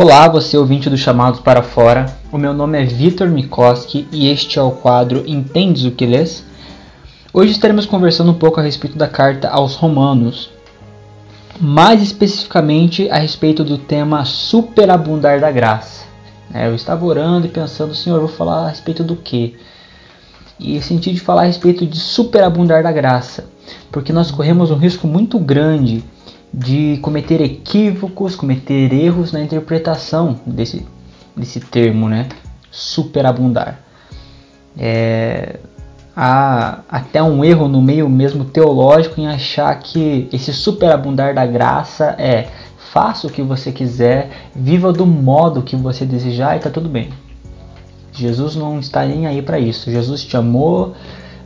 Olá, você ouvinte do Chamados para Fora. O meu nome é Vitor Mikoski e este é o quadro Entendes o que lês? Hoje estaremos conversando um pouco a respeito da carta aos Romanos, mais especificamente a respeito do tema superabundar da graça. É, eu estava orando e pensando, Senhor, vou falar a respeito do que? E senti de falar a respeito de superabundar da graça, porque nós corremos um risco muito grande de cometer equívocos, cometer erros na interpretação desse, desse termo, né? Superabundar. É, há até um erro no meio mesmo teológico em achar que esse superabundar da graça é faça o que você quiser, viva do modo que você desejar e tá tudo bem. Jesus não está nem aí para isso. Jesus te amou,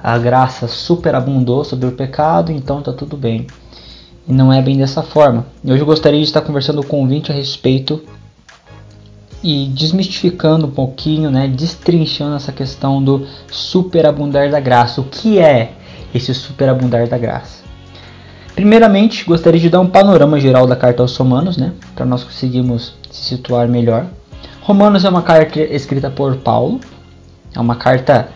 a graça superabundou sobre o pecado, então tá tudo bem. E não é bem dessa forma. Hoje eu gostaria de estar conversando com o ouvinte a respeito e desmistificando um pouquinho, né, destrinchando essa questão do superabundar da graça. O que é esse superabundar da graça? Primeiramente, gostaria de dar um panorama geral da carta aos Romanos, né, para nós conseguirmos se situar melhor. Romanos é uma carta escrita por Paulo. É uma carta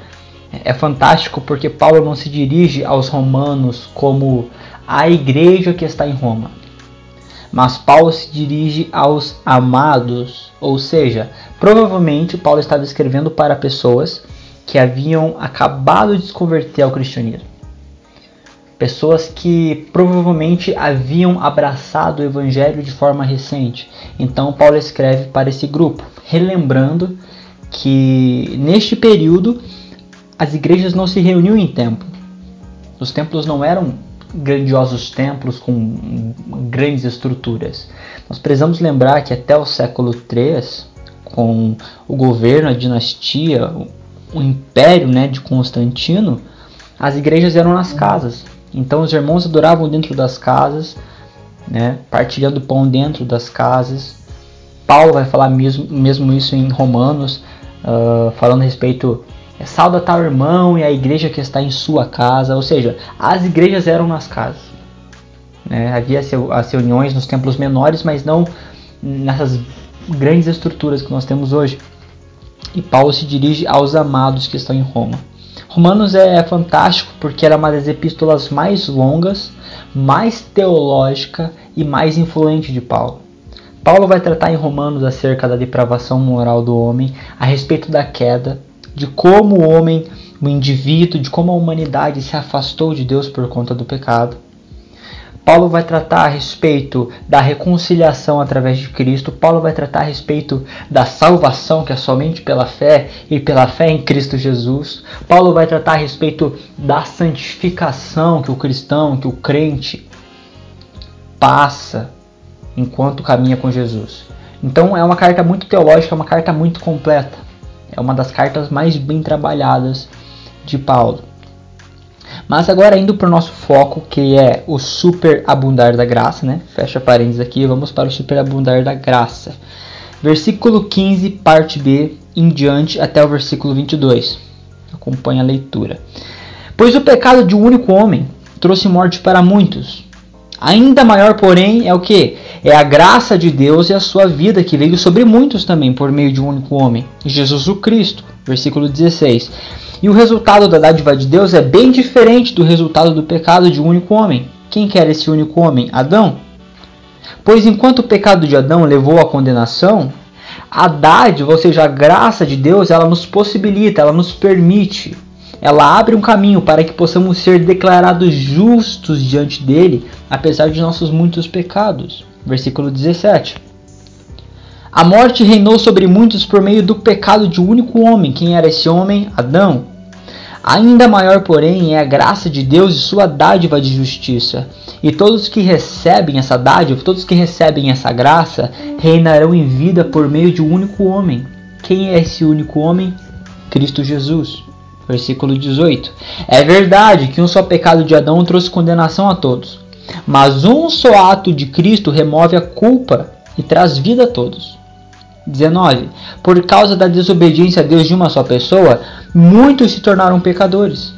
é fantástico porque Paulo não se dirige aos romanos como a igreja que está em Roma. Mas Paulo se dirige aos amados, ou seja, provavelmente Paulo estava escrevendo para pessoas que haviam acabado de se converter ao cristianismo. Pessoas que provavelmente haviam abraçado o evangelho de forma recente. Então Paulo escreve para esse grupo, relembrando que neste período as igrejas não se reuniam em templo. Os templos não eram grandiosos templos com grandes estruturas. Nós precisamos lembrar que até o século III, com o governo, a dinastia, o império né, de Constantino, as igrejas eram nas casas. Então os irmãos adoravam dentro das casas, né, partilhando pão dentro das casas. Paulo vai falar mesmo, mesmo isso em Romanos, uh, falando a respeito é, salda tal irmão e a igreja que está em sua casa. Ou seja, as igrejas eram nas casas. Né? Havia as reuniões nos templos menores, mas não nessas grandes estruturas que nós temos hoje. E Paulo se dirige aos amados que estão em Roma. Romanos é fantástico porque era uma das epístolas mais longas, mais teológica e mais influente de Paulo. Paulo vai tratar em Romanos acerca da depravação moral do homem, a respeito da queda, de como o homem, o indivíduo, de como a humanidade se afastou de Deus por conta do pecado. Paulo vai tratar a respeito da reconciliação através de Cristo. Paulo vai tratar a respeito da salvação, que é somente pela fé e pela fé em Cristo Jesus. Paulo vai tratar a respeito da santificação que o cristão, que o crente passa enquanto caminha com Jesus. Então é uma carta muito teológica, é uma carta muito completa. É uma das cartas mais bem trabalhadas de Paulo. Mas agora indo para o nosso foco, que é o superabundar da graça, né? Fecha parênteses aqui, vamos para o superabundar da graça. Versículo 15, parte B, em diante até o versículo 22. Acompanhe a leitura. Pois o pecado de um único homem trouxe morte para muitos. Ainda maior, porém, é o que? É a graça de Deus e a sua vida que veio sobre muitos também por meio de um único homem, Jesus o Cristo. Versículo 16. E o resultado da dádiva de Deus é bem diferente do resultado do pecado de um único homem. Quem quer esse único homem? Adão. Pois enquanto o pecado de Adão levou à condenação, a dádiva, ou seja, a graça de Deus, ela nos possibilita, ela nos permite, ela abre um caminho para que possamos ser declarados justos diante dele, apesar de nossos muitos pecados versículo 17. A morte reinou sobre muitos por meio do pecado de um único homem. Quem era esse homem? Adão. Ainda maior, porém, é a graça de Deus e sua dádiva de justiça. E todos que recebem essa dádiva, todos que recebem essa graça, reinarão em vida por meio de um único homem. Quem é esse único homem? Cristo Jesus. Versículo 18. É verdade que um só pecado de Adão trouxe condenação a todos. Mas um só ato de Cristo remove a culpa e traz vida a todos. 19. Por causa da desobediência a Deus de uma só pessoa, muitos se tornaram pecadores.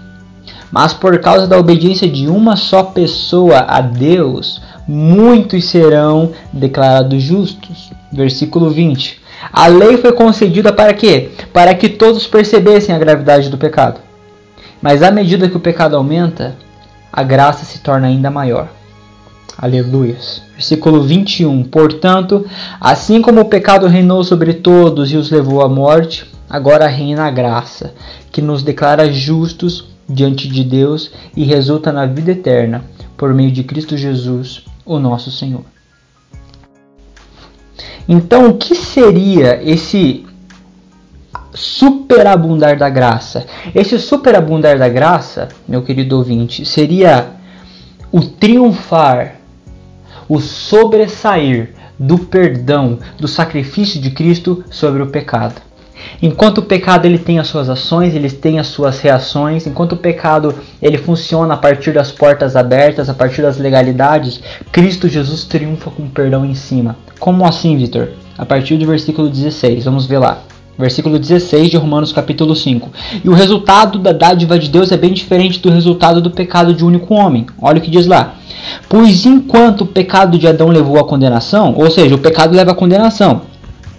Mas por causa da obediência de uma só pessoa a Deus, muitos serão declarados justos. Versículo 20. A lei foi concedida para quê? Para que todos percebessem a gravidade do pecado. Mas à medida que o pecado aumenta, a graça se torna ainda maior. Aleluias. Versículo 21. Portanto, assim como o pecado reinou sobre todos e os levou à morte, agora reina a graça, que nos declara justos diante de Deus e resulta na vida eterna, por meio de Cristo Jesus, o nosso Senhor. Então, o que seria esse superabundar da graça? Esse superabundar da graça, meu querido ouvinte, seria o triunfar, o sobressair do perdão, do sacrifício de Cristo sobre o pecado. Enquanto o pecado ele tem as suas ações, ele tem as suas reações, enquanto o pecado ele funciona a partir das portas abertas, a partir das legalidades, Cristo Jesus triunfa com perdão em cima. Como assim, Vitor? A partir do versículo 16, vamos ver lá. Versículo 16 de Romanos capítulo 5. E o resultado da dádiva de Deus é bem diferente do resultado do pecado de um único homem. Olha o que diz lá. Pois enquanto o pecado de Adão levou à condenação, ou seja, o pecado leva à condenação.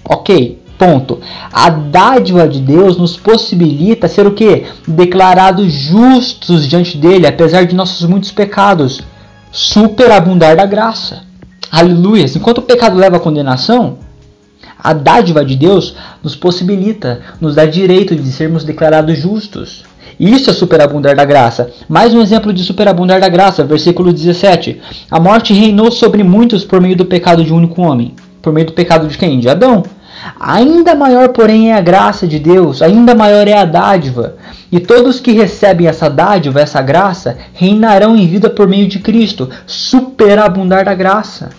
Ok, Ponto. A dádiva de Deus nos possibilita ser o que? Declarados justos diante dele, apesar de nossos muitos pecados. Superabundar da graça. Aleluia. Enquanto o pecado leva à condenação, a dádiva de Deus nos possibilita, nos dá direito de sermos declarados justos. Isso é superabundar da graça. Mais um exemplo de superabundar da graça, versículo 17. A morte reinou sobre muitos por meio do pecado de um único homem. Por meio do pecado de quem? De Adão. Ainda maior, porém, é a graça de Deus, ainda maior é a dádiva. E todos que recebem essa dádiva, essa graça, reinarão em vida por meio de Cristo, superabundar da graça.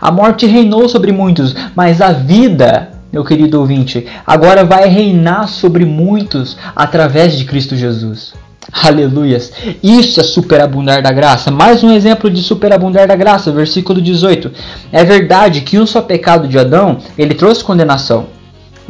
A morte reinou sobre muitos, mas a vida, meu querido ouvinte, agora vai reinar sobre muitos através de Cristo Jesus. Aleluias. Isso é superabundar da graça. Mais um exemplo de superabundar da graça, versículo 18. É verdade que um só pecado de Adão, ele trouxe condenação.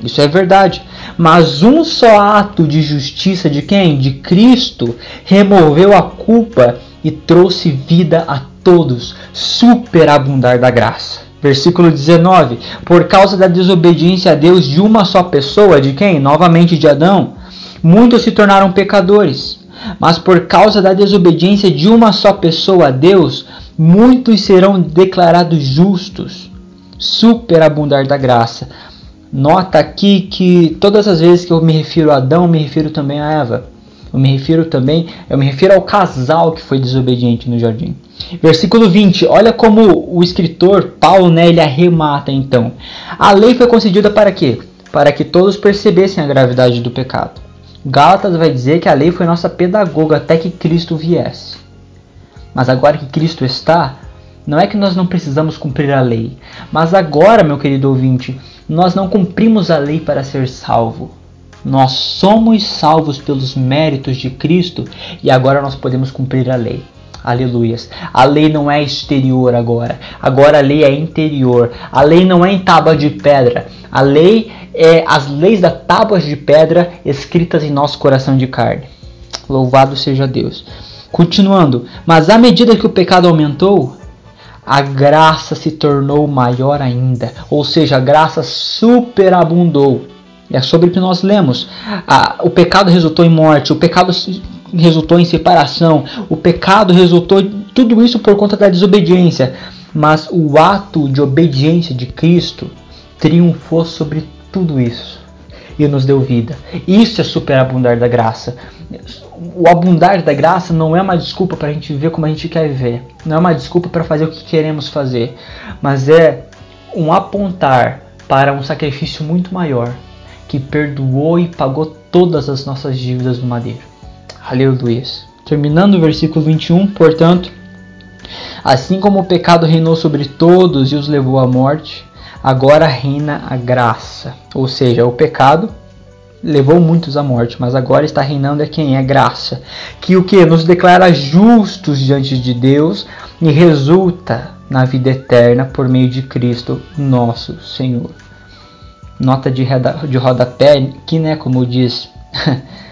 Isso é verdade. Mas um só ato de justiça de quem? De Cristo, removeu a culpa e trouxe vida a todos. Superabundar da graça. Versículo 19. Por causa da desobediência a Deus de uma só pessoa, de quem? Novamente de Adão, muitos se tornaram pecadores. Mas por causa da desobediência de uma só pessoa a Deus, muitos serão declarados justos. Superabundar da graça. Nota aqui que todas as vezes que eu me refiro a Adão, eu me refiro também a Eva. Eu me refiro também, eu me refiro ao casal que foi desobediente no jardim. Versículo 20. Olha como o escritor Paulo né, ele arremata então. A lei foi concedida para quê? Para que todos percebessem a gravidade do pecado. Gálatas vai dizer que a lei foi nossa pedagoga até que Cristo viesse. Mas agora que Cristo está, não é que nós não precisamos cumprir a lei, mas agora, meu querido ouvinte, nós não cumprimos a lei para ser salvo. Nós somos salvos pelos méritos de Cristo e agora nós podemos cumprir a lei. Aleluias. A lei não é exterior agora. Agora a lei é interior. A lei não é em tábua de pedra. A lei é as leis da tábua de pedra escritas em nosso coração de carne. Louvado seja Deus. Continuando, mas à medida que o pecado aumentou, a graça se tornou maior ainda, ou seja, a graça superabundou. É sobre o que nós lemos. o pecado resultou em morte, o pecado resultou em separação, o pecado resultou tudo isso por conta da desobediência. Mas o ato de obediência de Cristo triunfou sobre tudo isso e nos deu vida. Isso é superabundar da graça. O abundar da graça não é uma desculpa para a gente viver como a gente quer viver, não é uma desculpa para fazer o que queremos fazer, mas é um apontar para um sacrifício muito maior que perdoou e pagou todas as nossas dívidas no madeiro. Aleluia. Terminando o versículo 21, portanto, assim como o pecado reinou sobre todos e os levou à morte, agora reina a graça. Ou seja, o pecado levou muitos à morte, mas agora está reinando é quem? É graça. Que o que? Nos declara justos diante de Deus e resulta na vida eterna por meio de Cristo, nosso Senhor. Nota de, de rodapé, que né, como diz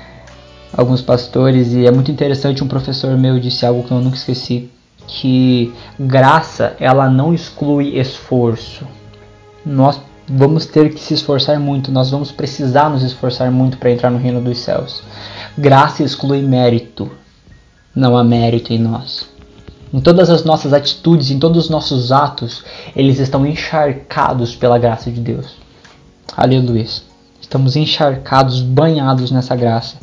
alguns pastores, e é muito interessante, um professor meu disse algo que eu nunca esqueci. que graça ela não exclui esforço. Nós vamos ter que se esforçar muito, nós vamos precisar nos esforçar muito para entrar no reino dos céus. Graça exclui mérito, não há mérito em nós. Em todas as nossas atitudes, em todos os nossos atos, eles estão encharcados pela graça de Deus. Aleluia. Estamos encharcados, banhados nessa graça.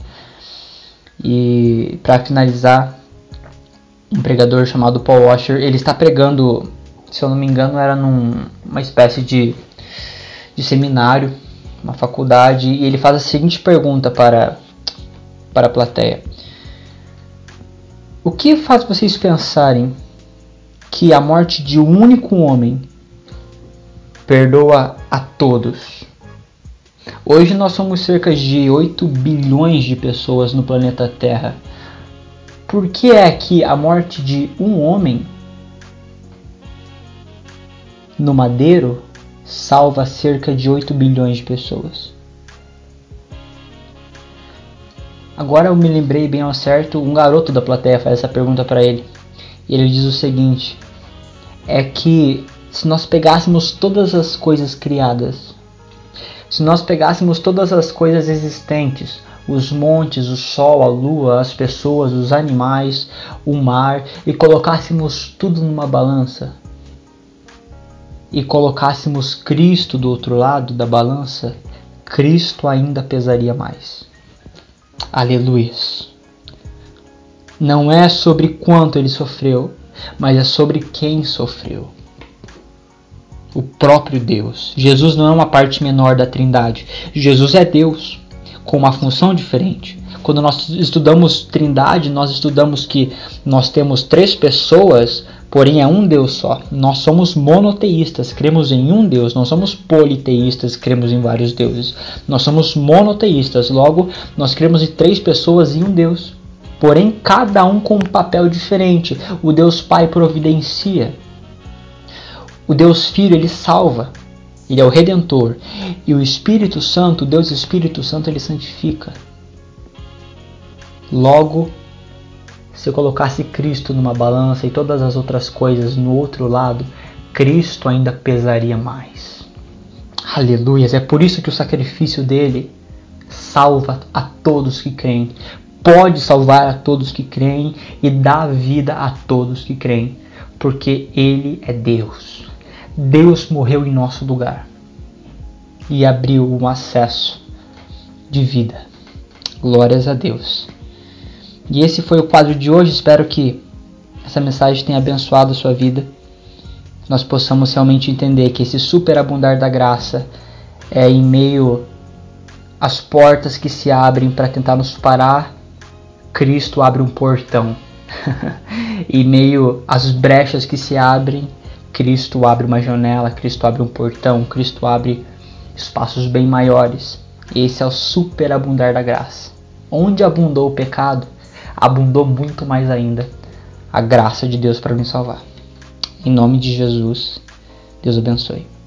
E para finalizar, um pregador chamado Paul Washer, ele está pregando, se eu não me engano, era numa espécie de, de seminário, uma faculdade, e ele faz a seguinte pergunta para, para a plateia: O que faz vocês pensarem que a morte de um único homem perdoa a todos? Hoje nós somos cerca de 8 bilhões de pessoas no planeta Terra. Por que é que a morte de um homem no madeiro salva cerca de 8 bilhões de pessoas? Agora eu me lembrei bem ao certo, um garoto da plateia faz essa pergunta para ele. E ele diz o seguinte: é que se nós pegássemos todas as coisas criadas se nós pegássemos todas as coisas existentes, os montes, o sol, a lua, as pessoas, os animais, o mar, e colocássemos tudo numa balança, e colocássemos Cristo do outro lado da balança, Cristo ainda pesaria mais. Aleluia. Não é sobre quanto ele sofreu, mas é sobre quem sofreu o próprio Deus. Jesus não é uma parte menor da Trindade. Jesus é Deus com uma função diferente. Quando nós estudamos Trindade, nós estudamos que nós temos três pessoas, porém é um Deus só. Nós somos monoteístas, cremos em um Deus. Não somos politeístas, cremos em vários deuses. Nós somos monoteístas, logo nós cremos em três pessoas e um Deus. Porém, cada um com um papel diferente. O Deus Pai providencia o Deus Filho, ele salva. Ele é o redentor. E o Espírito Santo, Deus Espírito Santo, ele santifica. Logo, se eu colocasse Cristo numa balança e todas as outras coisas no outro lado, Cristo ainda pesaria mais. Aleluias! É por isso que o sacrifício dele salva a todos que creem. Pode salvar a todos que creem e dá vida a todos que creem, porque ele é Deus. Deus morreu em nosso lugar e abriu um acesso de vida. Glórias a Deus. E esse foi o quadro de hoje. Espero que essa mensagem tenha abençoado a sua vida. Nós possamos realmente entender que esse superabundar da graça é em meio às portas que se abrem para tentar nos parar. Cristo abre um portão. em meio às brechas que se abrem, Cristo abre uma janela, Cristo abre um portão, Cristo abre espaços bem maiores. Esse é o superabundar da graça. Onde abundou o pecado, abundou muito mais ainda a graça de Deus para nos salvar. Em nome de Jesus, Deus abençoe.